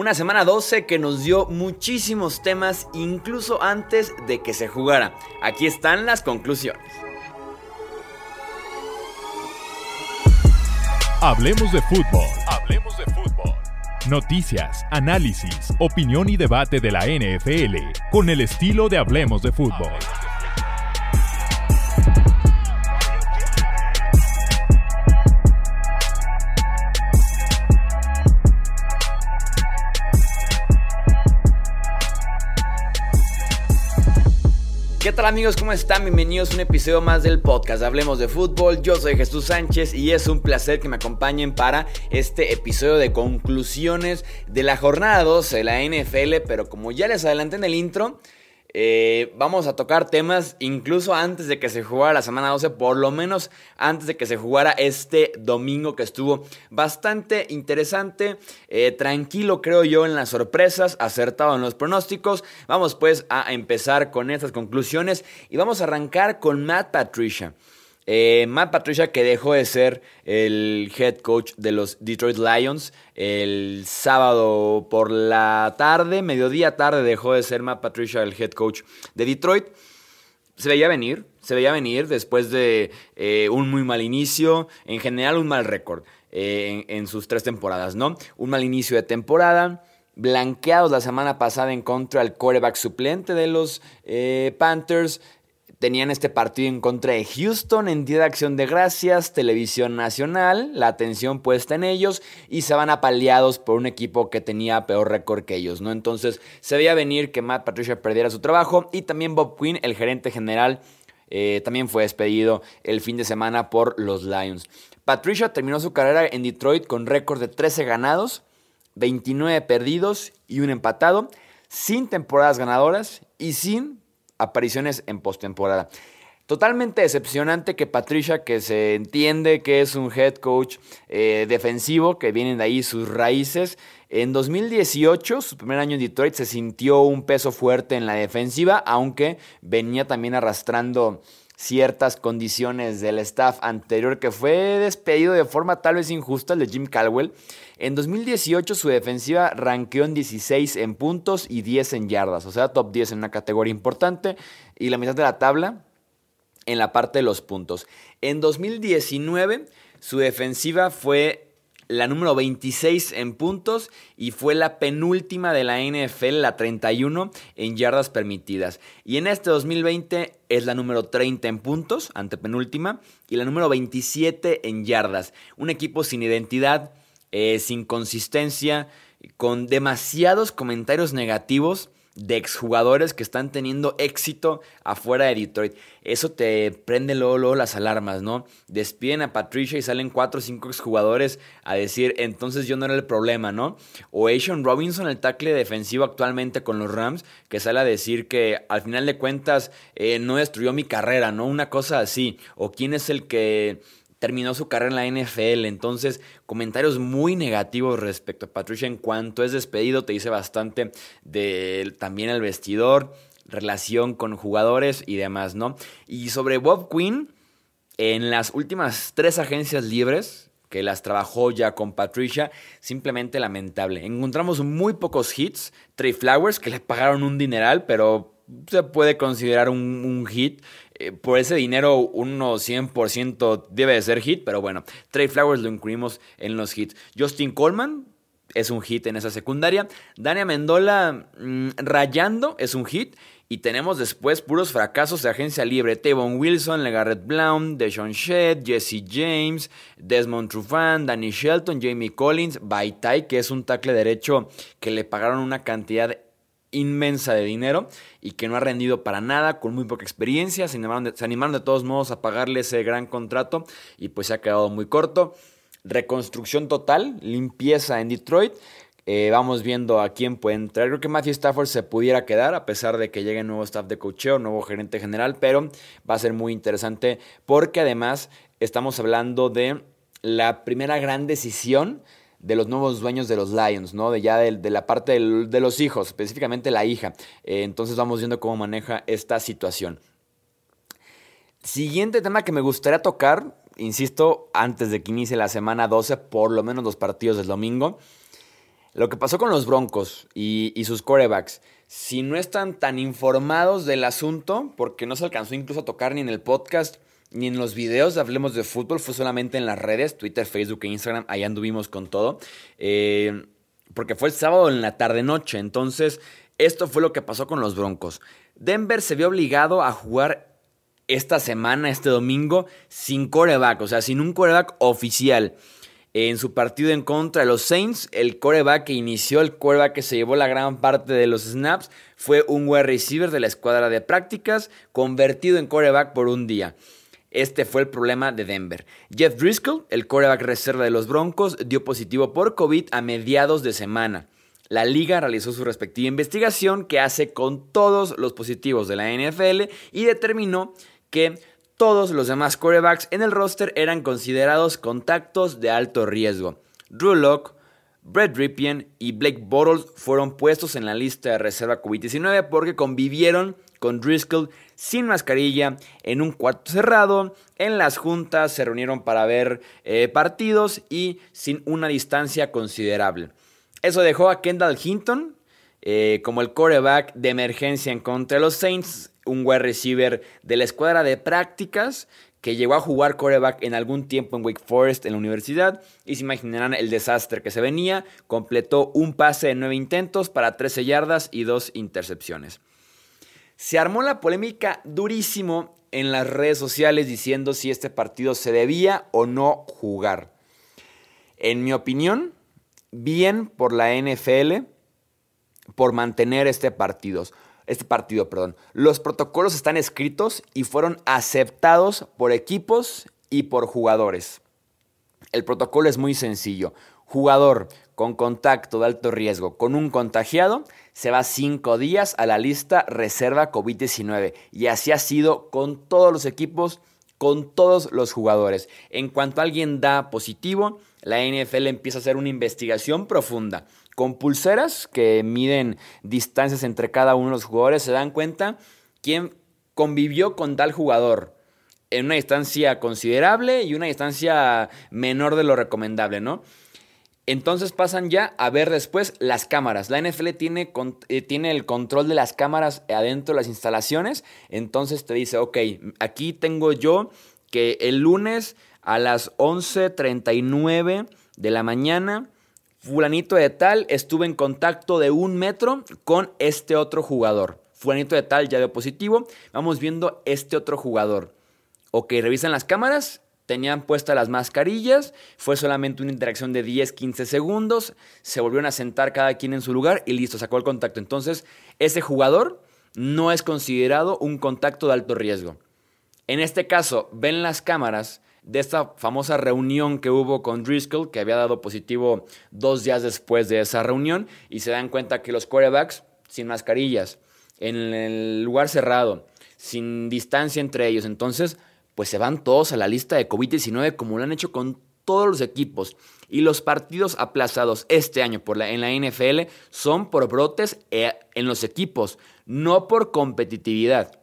Una semana 12 que nos dio muchísimos temas incluso antes de que se jugara. Aquí están las conclusiones. Hablemos de fútbol. Hablemos de fútbol. Noticias, análisis, opinión y debate de la NFL con el estilo de Hablemos de fútbol. Tal amigos? ¿Cómo están? Bienvenidos a un episodio más del podcast Hablemos de Fútbol. Yo soy Jesús Sánchez y es un placer que me acompañen para este episodio de conclusiones de la jornada 12 de la NFL. Pero como ya les adelanté en el intro, eh, vamos a tocar temas incluso antes de que se jugara la semana 12, por lo menos antes de que se jugara este domingo que estuvo bastante interesante, eh, tranquilo creo yo en las sorpresas, acertado en los pronósticos. Vamos pues a empezar con estas conclusiones y vamos a arrancar con Matt Patricia. Eh, Matt Patricia, que dejó de ser el head coach de los Detroit Lions el sábado por la tarde, mediodía tarde, dejó de ser Matt Patricia el head coach de Detroit. Se veía venir, se veía venir después de eh, un muy mal inicio, en general un mal récord eh, en, sus tres temporadas, ¿no? Un mal inicio de temporada, blanqueados la semana pasada en contra del quarterback suplente de los Panthers, Tenían este partido en contra de Houston en Día de Acción de Gracias, Televisión Nacional, la atención puesta en ellos y se van apaleados por un equipo que tenía peor récord que ellos, ¿no? Entonces se veía venir que Matt Patricia perdiera su trabajo y también Bob Quinn, el gerente general, eh, también fue despedido el fin de semana por los Lions. Patricia terminó su carrera en Detroit con récord de 13 ganados, 29 perdidos y un empatado, sin temporadas ganadoras y sin apariciones en postemporada. Totalmente decepcionante que Patricia, que se entiende que es un head coach eh, defensivo, que vienen de ahí sus raíces, en 2018, su primer año en Detroit, se sintió un peso fuerte en la defensiva, aunque venía también arrastrando ciertas condiciones del staff anterior que fue despedido de forma tal vez injusta, el de Jim Caldwell. En 2018 su defensiva ranqueó en 16 en puntos y 10 en yardas, o sea, top 10 en una categoría importante y la mitad de la tabla en la parte de los puntos. En 2019 su defensiva fue la número 26 en puntos y fue la penúltima de la NFL, la 31 en yardas permitidas. Y en este 2020 es la número 30 en puntos, antepenúltima, y la número 27 en yardas. Un equipo sin identidad, eh, sin consistencia, con demasiados comentarios negativos de exjugadores que están teniendo éxito afuera de Detroit. Eso te prende luego, las alarmas, ¿no? Despiden a Patricia y salen cuatro o cinco exjugadores a decir, entonces yo no era el problema, ¿no? O Asian Robinson, el tackle defensivo actualmente con los Rams, que sale a decir que al final de cuentas eh, no destruyó mi carrera, ¿no? Una cosa así. O quién es el que terminó su carrera en la NFL. Entonces, comentarios muy negativos respecto a Patricia en cuanto es despedido. Te dice bastante de también el vestidor, relación con jugadores y demás, ¿no? Y sobre Bob Quinn, en las últimas tres agencias libres que las trabajó ya con Patricia, simplemente lamentable. Encontramos muy pocos hits. Trey Flowers, que le pagaron un dineral, pero se puede considerar un, un hit. Eh, por ese dinero, uno 100% debe de ser hit, pero bueno, Trey Flowers lo incluimos en los hits. Justin Coleman es un hit en esa secundaria. Dania Mendola mm, rayando es un hit. Y tenemos después puros fracasos de agencia libre. Tavon Wilson, LeGarrette Blount, Deshaun Shedd, Jesse James, Desmond Trufant, Danny Shelton, Jamie Collins, Baitai, que es un tackle derecho que le pagaron una cantidad inmensa de dinero y que no ha rendido para nada, con muy poca experiencia. Se animaron, de, todos modos a pagarle ese gran contrato y pues se ha quedado muy corto. Reconstrucción total, limpieza en Detroit. Eh, vamos viendo a quién puede entrar. Creo que Matthew Stafford se pudiera quedar a pesar de que llegue nuevo staff de cocheo, nuevo gerente general, pero va a ser muy interesante porque además estamos hablando de la primera gran decisión de los nuevos dueños de los Lions, ¿no? De ya de, la parte de los hijos, específicamente la hija. Eh, entonces vamos viendo cómo maneja esta situación. Siguiente tema que me gustaría tocar, insisto, antes de que inicie la semana 12, por lo menos los partidos del domingo. Lo que pasó con los Broncos y, y sus corebacks, si no están tan informados del asunto, porque no se alcanzó incluso a tocar ni en el podcast, ni en los videos de Hablemos de Fútbol, fue solamente en las redes, Twitter, Facebook e Instagram, ahí anduvimos con todo. Eh, porque fue el sábado en la tarde-noche, entonces esto fue lo que pasó con los Broncos. Denver se vio obligado a jugar esta semana, este domingo, sin coreback, o sea, sin un coreback oficial. En su partido en contra de los Saints, el coreback que inició, el coreback que se llevó la gran parte de los snaps, fue un wide receiver de la escuadra de prácticas, convertido en coreback por un día. Este fue el problema de Denver. Jeff Driscoll, el coreback reserva de los Broncos, dio positivo por COVID a mediados de semana. La liga realizó su respectiva investigación que hace con todos los positivos de la NFL y determinó que todos los demás corebacks en el roster eran considerados contactos de alto riesgo. Drew Locke, Brett Ripien y Blake Bottles fueron puestos en la lista de reserva COVID-19 porque convivieron con Driscoll sin mascarilla en un cuarto cerrado. En las juntas se reunieron para ver eh, partidos y sin una distancia considerable. Eso dejó a Kendall Hinton eh, como el coreback de emergencia en contra de los Saints, un wide receiver de la escuadra de prácticas que llegó a jugar coreback en algún tiempo en Wake Forest en la universidad y se imaginarán el desastre que se venía, completó un pase de nueve intentos para 13 yardas y dos intercepciones. Se armó la polémica durísimo en las redes sociales diciendo si este partido se debía o no jugar. En mi opinión, bien por la NFL por mantener este partido. Este partido, perdón. Los protocolos están escritos y fueron aceptados por equipos y por jugadores. El protocolo es muy sencillo. Jugador con contacto de alto riesgo con un contagiado se va cinco días a la lista reserva COVID-19. Y así ha sido con todos los equipos, con todos los jugadores. En cuanto alguien da positivo, la NFL empieza a hacer una investigación profunda. Con pulseras que miden distancias entre cada uno de los jugadores, se dan cuenta quién convivió con tal jugador en una distancia considerable y una distancia menor de lo recomendable, ¿no? Entonces pasan ya a ver después las cámaras. La NFL tiene, eh, tiene, el control de las cámaras adentro de las instalaciones. Entonces te dice, ok, aquí tengo yo que el lunes a las 11.39 de la mañana, fulanito de tal estuve en contacto de un metro con este otro jugador. Fulanito de tal ya dio positivo. Vamos viendo este otro jugador. Ok, revisan las cámaras tenían puestas las mascarillas, fue solamente una interacción de 10, 15 segundos, se volvieron a sentar cada quien en su lugar y listo, sacó el contacto. Entonces, ese jugador no es considerado un contacto de alto riesgo. En este caso, ven las cámaras de esta famosa reunión que hubo con Driscoll, que había dado positivo dos días después de esa reunión, y se dan cuenta que los quarterbacks, sin mascarillas, en el lugar cerrado, sin distancia entre ellos, entonces pues se van todos a la lista de COVID-19 como lo han hecho con todos los equipos. Y los partidos aplazados este año por la, en la NFL son por brotes eh, en los equipos, no por competitividad.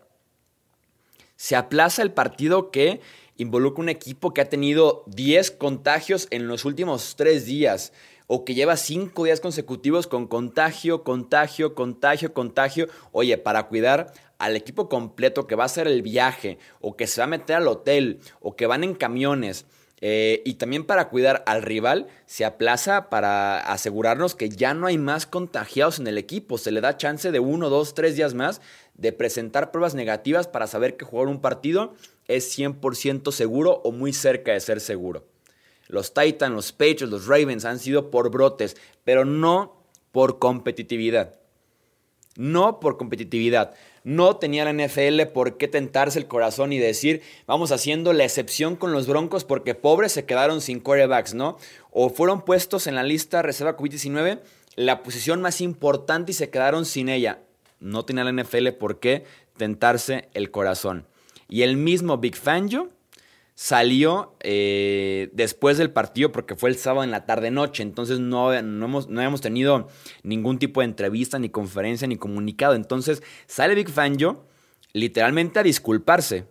Se aplaza el partido que involucra un equipo que ha tenido 10 contagios en los últimos 3 días o que lleva 5 días consecutivos con contagio, contagio, contagio, contagio. Oye, para cuidar al equipo completo que va a hacer el viaje o que se va a meter al hotel o que van en camiones. Eh, y también para cuidar al rival, se aplaza para asegurarnos que ya no hay más contagiados en el equipo. Se le da chance de uno, dos, tres días más de presentar pruebas negativas para saber que jugar un partido es 100% seguro o muy cerca de ser seguro. Los Titans, los Patriots, los Ravens han sido por brotes, pero no por competitividad. No por competitividad. No tenía la NFL por qué tentarse el corazón y decir, vamos haciendo la excepción con los Broncos porque pobres se quedaron sin quarterbacks, ¿no? O fueron puestos en la lista reserva COVID-19 la posición más importante y se quedaron sin ella. No tenía la NFL por qué tentarse el corazón. Y el mismo Big Fangio salió eh, después del partido porque fue el sábado en la tarde-noche, entonces no, no, hemos, no hemos tenido ningún tipo de entrevista, ni conferencia, ni comunicado. Entonces sale Big Fangio literalmente a disculparse,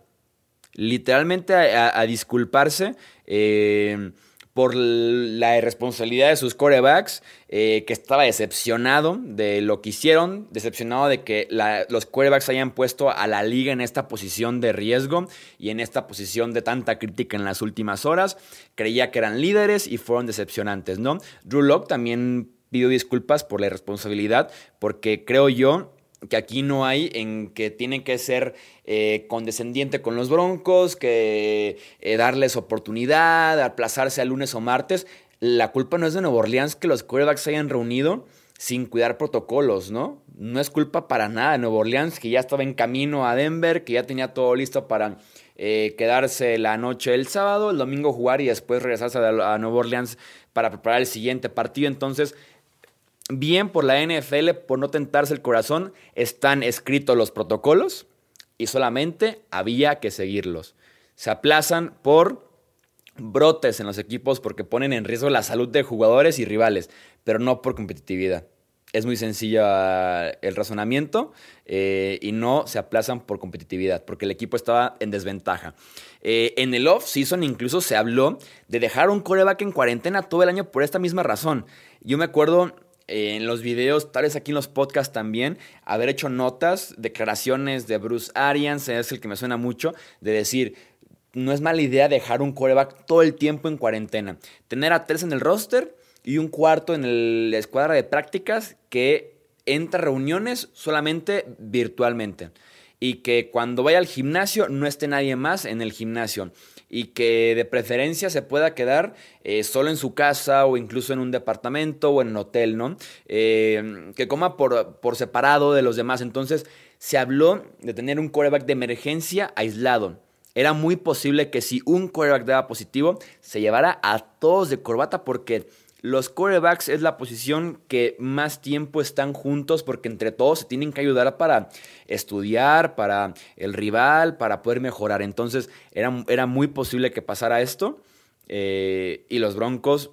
literalmente a, disculparse. Eh, por la irresponsabilidad de sus corebacks, eh, que estaba decepcionado de lo que hicieron, decepcionado de que los corebacks hayan puesto a la liga en esta posición de riesgo y en esta posición de tanta crítica en las últimas horas. Creía que eran líderes y fueron decepcionantes, ¿no? Drew Locke también pidió disculpas por la irresponsabilidad, porque creo yo que aquí no hay en que tienen que ser eh, condescendiente con los Broncos, que eh, darles oportunidad, aplazarse a lunes o martes. La culpa no es de Nueva Orleans que los quarterbacks se hayan reunido sin cuidar protocolos, ¿no? No es culpa para nada de Nueva Orleans, que ya estaba en camino a Denver, que ya tenía todo listo para eh, quedarse la noche del sábado, el domingo jugar y después regresarse a, a Nueva Orleans para preparar el siguiente partido. Entonces, bien por la NFL por no tentarse el corazón, están escritos los protocolos y solamente había que seguirlos. Se aplazan por brotes en los equipos porque ponen en riesgo la salud de jugadores y rivales, pero no por competitividad. Es muy sencillo el razonamiento eh, y no se aplazan por competitividad, porque el equipo estaba en desventaja. Eh, en el off-season incluso se habló de dejar un coreback en cuarentena todo el año por esta misma razón. Yo me acuerdo en los videos, tal vez aquí en los podcasts también, haber hecho notas, declaraciones de Bruce Arians, es el que me suena mucho, de decir, no es mala idea dejar un coreback todo el tiempo en cuarentena. Tener a tres en el roster y un cuarto en la escuadra de prácticas que entra a reuniones solamente virtualmente. Y que cuando vaya al gimnasio no esté nadie más en el gimnasio y que de preferencia se pueda quedar eh, solo en su casa o incluso en un departamento o en un hotel, ¿no? Eh, que coma por, por separado de los demás. Entonces se habló de tener un quarterback de emergencia aislado. Era muy posible que si un quarterback daba positivo, se llevara a todos de corbata porque los quarterbacks es la posición que más tiempo están juntos porque entre todos se tienen que ayudar para estudiar, para el rival, para poder mejorar. Entonces era, era muy posible que pasara esto eh, y los Broncos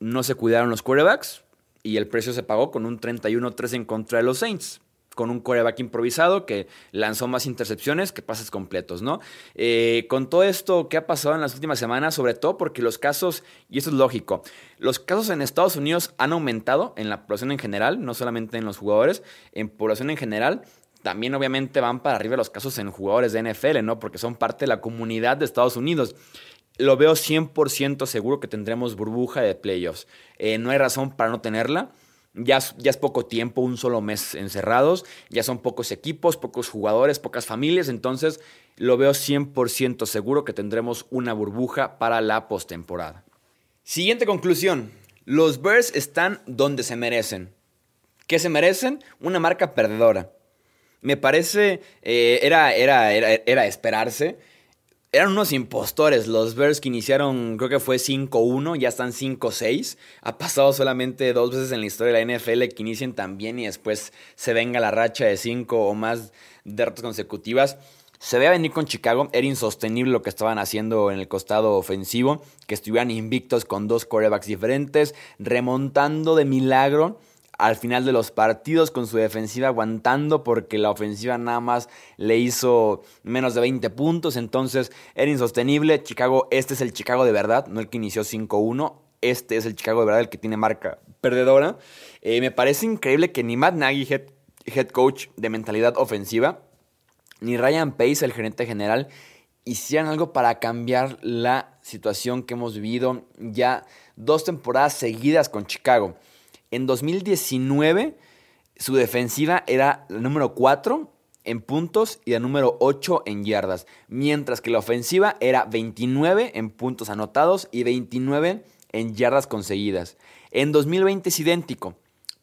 no se cuidaron los quarterbacks y el precio se pagó con un 31-3 en contra de los Saints con un coreback improvisado que lanzó más intercepciones que pases completos, ¿no? Eh, con todo esto que ha pasado en las últimas semanas, sobre todo porque los casos, y esto es lógico, los casos en Estados Unidos han aumentado en la población en general, no solamente en los jugadores, en población en general, también obviamente van para arriba los casos en jugadores de NFL, ¿no? Porque son parte de la comunidad de Estados Unidos. Lo veo 100% seguro que tendremos burbuja de playoffs. Eh, no hay razón para no tenerla. Ya, es poco tiempo, un solo mes encerrados, ya son pocos equipos, pocos jugadores, pocas familias, entonces lo veo 100% seguro que tendremos una burbuja para la postemporada. Siguiente conclusión, los Bears están donde se merecen. ¿Qué se merecen? Una marca perdedora. Me parece, eh, era, era, era, era esperarse eran unos impostores. Los Bears que iniciaron, creo que fue 5-1, ya están 5-6. Ha pasado solamente dos veces en la historia de la NFL que inicien tan bien y después se venga la racha de 5 o más derrotas consecutivas. Se veía venir con Chicago, era insostenible lo que estaban haciendo en el costado ofensivo, que estuvieran invictos con dos corebacks diferentes, remontando de milagro al final de los partidos con su defensiva aguantando porque la ofensiva nada más le hizo menos de 20 puntos, entonces era insostenible. Chicago, este es el Chicago de verdad, no el que inició 5-1, este es el Chicago de verdad, el que tiene marca perdedora. Eh, me parece increíble que ni Matt Nagy, head, head coach de mentalidad ofensiva, ni Ryan Pace, el gerente general, hicieran algo para cambiar la situación que hemos vivido ya dos temporadas seguidas con Chicago. En 2019, su defensiva era la número 4 en puntos y la número 8 en yardas, mientras que la ofensiva era 29 en puntos anotados y 29 en yardas conseguidas. En 2020 es idéntico.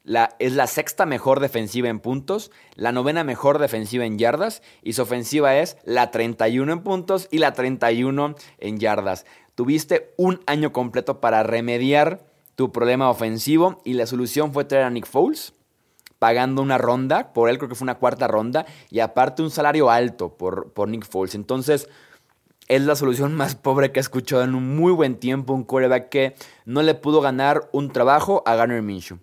La, es la sexta mejor defensiva en puntos, la novena mejor defensiva en yardas y su ofensiva es la 31 en puntos y la 31 en yardas. Tuviste un año completo para remediar tu problema ofensivo y la solución fue traer a Nick Foles pagando una ronda, por él creo que fue una cuarta ronda, y aparte un salario alto por, por Nick Foles. Entonces, es la solución más pobre que he escuchado en un muy buen tiempo, un quarterback que no le pudo ganar un trabajo a Garner Minshew.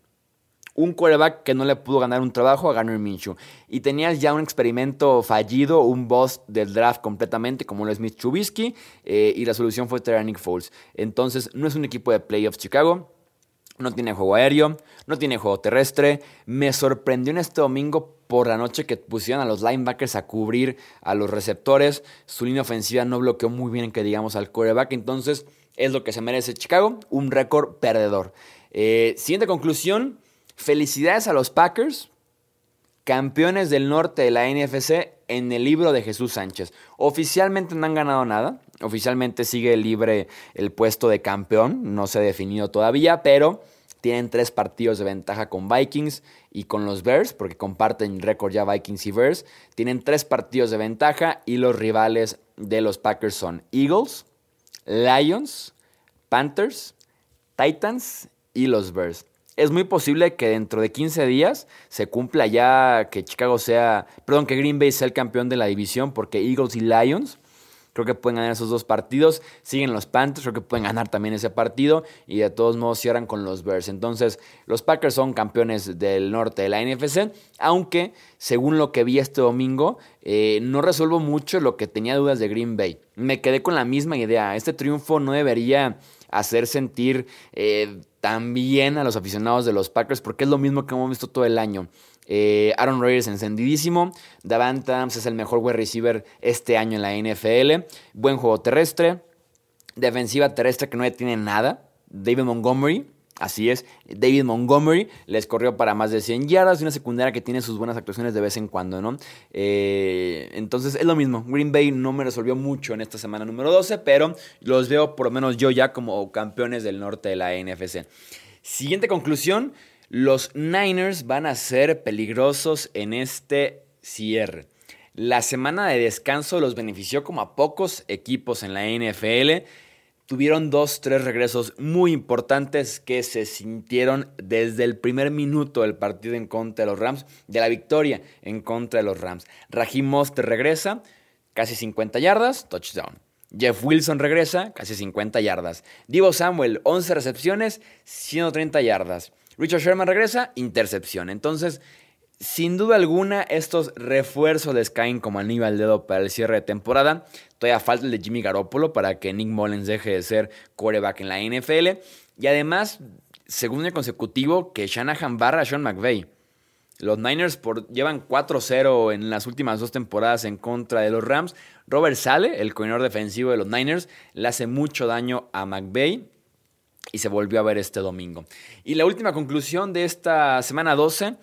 un quarterback que no le pudo ganar un trabajo a Garner Minshew. Y tenías ya un experimento fallido, un boss del draft completamente, como lo es Smith Trubisky, eh, y la solución fue traer a Nick Foles. Entonces, no es un equipo de playoffs Chicago. No tiene juego aéreo, no tiene juego terrestre. Me sorprendió en este domingo por la noche que pusieron a los linebackers a cubrir a los receptores. Su línea ofensiva no bloqueó muy bien, que digamos, al quarterback. Entonces, es lo que se merece Chicago, un récord perdedor. Eh, siguiente conclusión, felicidades a los Packers, campeones del norte de la NFC en el libro de Jesús Sánchez. Oficialmente no han ganado nada, oficialmente sigue libre el puesto de campeón, no se ha definido todavía, pero tienen tres partidos de ventaja con Vikings y con los Bears, porque comparten récord ya Vikings y Bears. Tienen tres partidos de ventaja y los rivales de los Packers son Eagles, Lions, Panthers, Titans y los Bears. Es muy posible que dentro de 15 días se cumpla ya que Chicago sea, perdón, que Green Bay sea el campeón de la división porque Eagles y Lions creo que pueden ganar esos dos partidos. Siguen los Panthers, creo que pueden ganar también ese partido y de todos modos cierran con los Bears. Entonces, los Packers son campeones del norte de la NFC, aunque según lo que vi este domingo, eh, no resuelvo mucho lo que tenía dudas de Green Bay. Me quedé con la misma idea. Este triunfo no debería hacer sentir eh, también a los aficionados de los Packers, porque es lo mismo que hemos visto todo el año. Eh, Aaron Rodgers encendidísimo. Davant Adams es el mejor wide receiver este año en la NFL. Buen juego terrestre. Defensiva terrestre que no tiene nada. David Montgomery, Así es, David Montgomery les corrió para más de 100 yardas y una secundaria que tiene sus buenas actuaciones de vez en cuando, ¿no? Eh, entonces es lo mismo, Green Bay no me resolvió mucho en esta semana número 12, pero los veo por lo menos yo ya como campeones del norte de la NFC. Siguiente conclusión, los Niners van a ser peligrosos en este cierre. La semana de descanso los benefició como a pocos equipos en la NFL tuvieron dos, tres regresos muy importantes que se sintieron desde el primer minuto del partido en contra de los Rams, de la victoria en contra de los Rams. Raheem Mostert regresa, casi 50 yardas, touchdown. Jeff Wilson regresa, casi 50 yardas. Divo Samuel, 11 recepciones, 130 yardas. Richard Sherman regresa, intercepción. Entonces, sin duda alguna, estos refuerzos les caen como anillo al dedo para el cierre de temporada. Todavía falta el de Jimmy Garoppolo para que Nick Mullens deje de ser quarterback en la NFL. Y además, segundo consecutivo que Shanahan barra a Sean McVay. Los Niners por, llevan 4-0 en las últimas dos temporadas en contra de los Rams. Robert Sale, el coordinador defensivo de los Niners, le hace mucho daño a McVay y se volvió a ver este domingo. Y la última conclusión de esta semana 12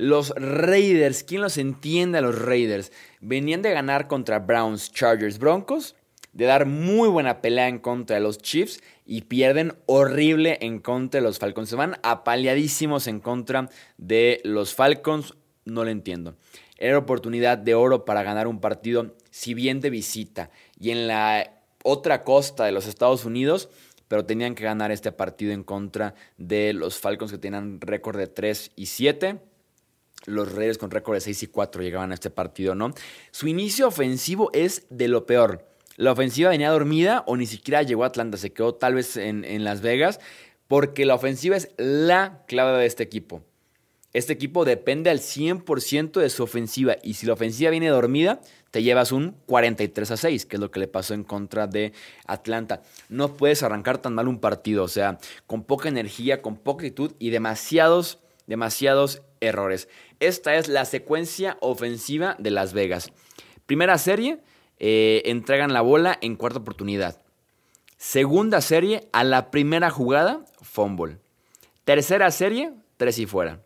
los Raiders, ¿quién los entiende a los Raiders? Venían de ganar contra Browns, Chargers, Broncos, de dar muy buena pelea en contra de los Chiefs y pierden horrible en contra de los Falcons. Se van apaleadísimos en contra de los Falcons, no lo entiendo. Era oportunidad de oro para ganar un partido, si bien de visita, y en la otra costa de los Estados Unidos, pero tenían que ganar este partido en contra de los Falcons que tenían récord de 3 y 7 los Reyes con récord de 6 y 4 llegaban a este partido, ¿no? Su inicio ofensivo es de lo peor. La ofensiva venía dormida o ni siquiera llegó a Atlanta, se quedó tal vez en, Las Vegas, porque la ofensiva es la clave de este equipo. Este equipo depende al 100% de su ofensiva y si la ofensiva viene dormida, te llevas un 43 a 6, que es lo que le pasó en contra de Atlanta. No puedes arrancar tan mal un partido, o sea, con poca energía, con poca actitud y demasiados, demasiados errores. Esta es la secuencia ofensiva de Las Vegas. Primera serie, eh, entregan la bola en cuarta oportunidad. Segunda serie, a la primera jugada, fumble. Tercera serie, tres y fuera.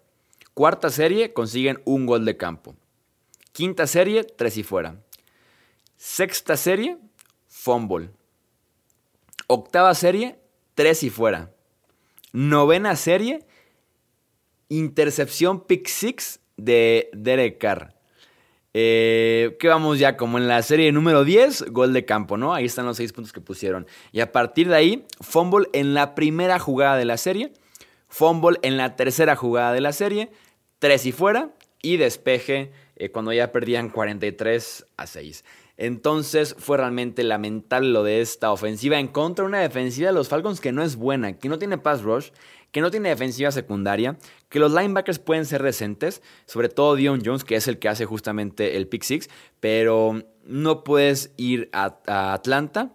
Cuarta serie, consiguen un gol de campo. Quinta serie, tres y fuera. Sexta serie, fumble. Octava serie, tres y fuera. Novena serie, intercepción pick six de Derek Carr. Eh, que vamos ya como en la serie número 10, gol de campo, ¿no? Ahí están los seis puntos que pusieron. Y a partir de ahí, fumble en la primera jugada de la serie, fumble en la tercera jugada de la serie, tres y fuera, y despeje eh, cuando ya perdían 43 a 6. Entonces fue realmente lamentable lo de esta ofensiva en contra de una defensiva de los Falcons que no es buena, que no tiene pass rush, que no tiene defensiva secundaria, que los linebackers pueden ser decentes, sobre todo Dion Jones, que es el que hace justamente el pick six, pero no puedes ir a, Atlanta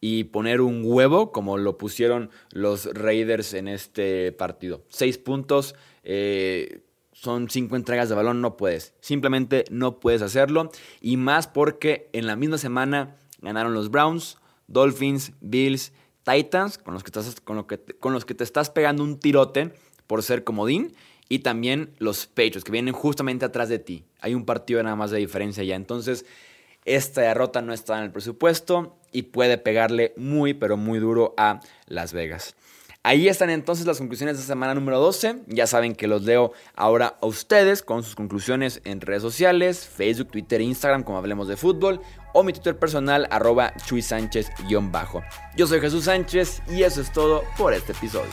y poner un huevo como lo pusieron los Raiders en este partido. Seis puntos, eh, son cinco entregas de balón, no puedes. Simplemente no puedes hacerlo. Y más porque en la misma semana ganaron los Browns, Dolphins, Bills, Titans, con los que, estás, con los que te estás pegando un tirote por ser comodín. Y también los Patriots, que vienen justamente atrás de ti. Hay un partido nada más de diferencia ya. Entonces, esta derrota no está en el presupuesto y puede pegarle muy, pero muy duro a Las Vegas. Ahí están entonces las conclusiones de semana número 12. Ya saben que los leo ahora a ustedes con sus conclusiones en redes sociales, Facebook, Twitter, Instagram, como hablemos de fútbol, o mi Twitter personal, arroba Chuy Sánchez-bajo. Yo soy Jesús Sánchez y eso es todo por este episodio.